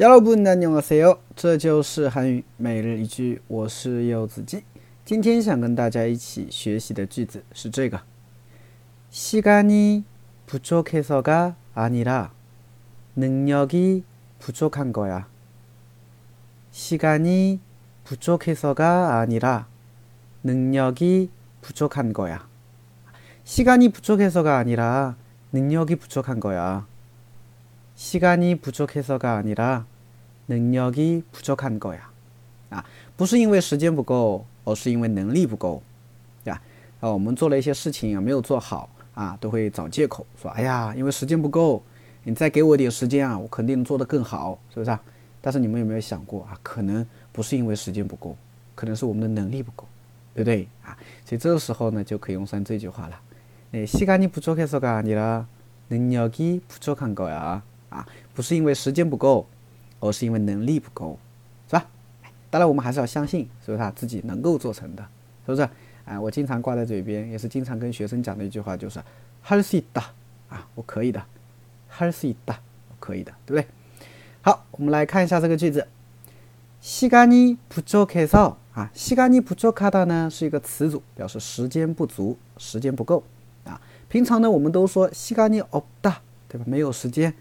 여러분 안녕하세요. 这就是韩语每日一句，我是柚子鸡。今天想跟大家一起学习的句子是这个：시간이부족해서가아니라능력이부족한거야시간이부족해서가아니라능력이부족한거야시간이부족해서가아니라능력이부족한거야 시간이부족해서가아니라能力不足看够呀，啊，不是因为时间不够，而是因为能力不够，呀，啊，我们做了一些事情啊没有做好啊，都会找借口说，哎呀，因为时间不够，你再给我点时间啊，我肯定能做得更好，是不是啊？但是你们有没有想过啊，可能不是因为时间不够，可能是我们的能力不够，对不对啊？所以这个时候呢，就可以用上这句话了，诶，시간이부족해서가아니라능력이부족한거 야， 啊，不是因为时间不够。而是因为能力不够，是吧？当然，我们还是要相信，是不是他自己能够做成的，是不是？啊，我经常挂在嘴边，也是经常跟学生讲的一句话，就是“할수있다”，啊，我可以的，“할수있다”，我可以的，对不对？好，我们来看一下这个句子，“시간이부족해서”，啊，“시간이부족하다”呢是一个词组，表示时间不足，时间不够，啊，平常呢我们都说“시간이없다”，对吧？没有时间。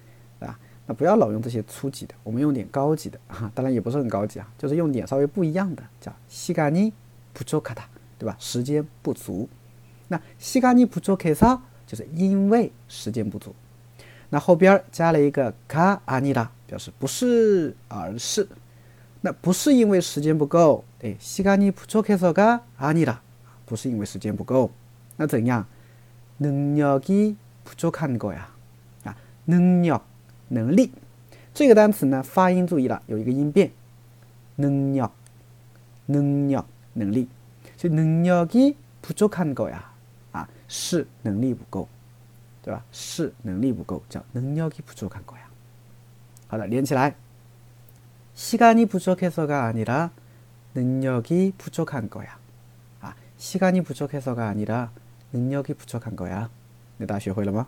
那不要老用这些初级的，我们用点高级的哈、当然也不是很高级啊，就是用点稍微不一样的，叫시간이부족하 다， 对吧？时间不足。那시간이부족해서就是因为时间不足。那后边加了一个가아니 라， 表示不是，而是。那不是因为时间不够，对，시간이부족해서가아니 라， 不是因为时间不够。那怎样？능력이부족한거 야， 啊，능 력。 能力，这个单词呢，发音注意了，有一个音变，能力，能力，能力，所以能力기부족한거 야， 啊，是能力不够，对吧？是能力不够，叫能力기부족한거 야。 好的，连起来，시간이부족해서가아니라능력이부족한거 야。 啊，시간이부족해서가아니라능력이부족한거 야。 那大家学会了吗？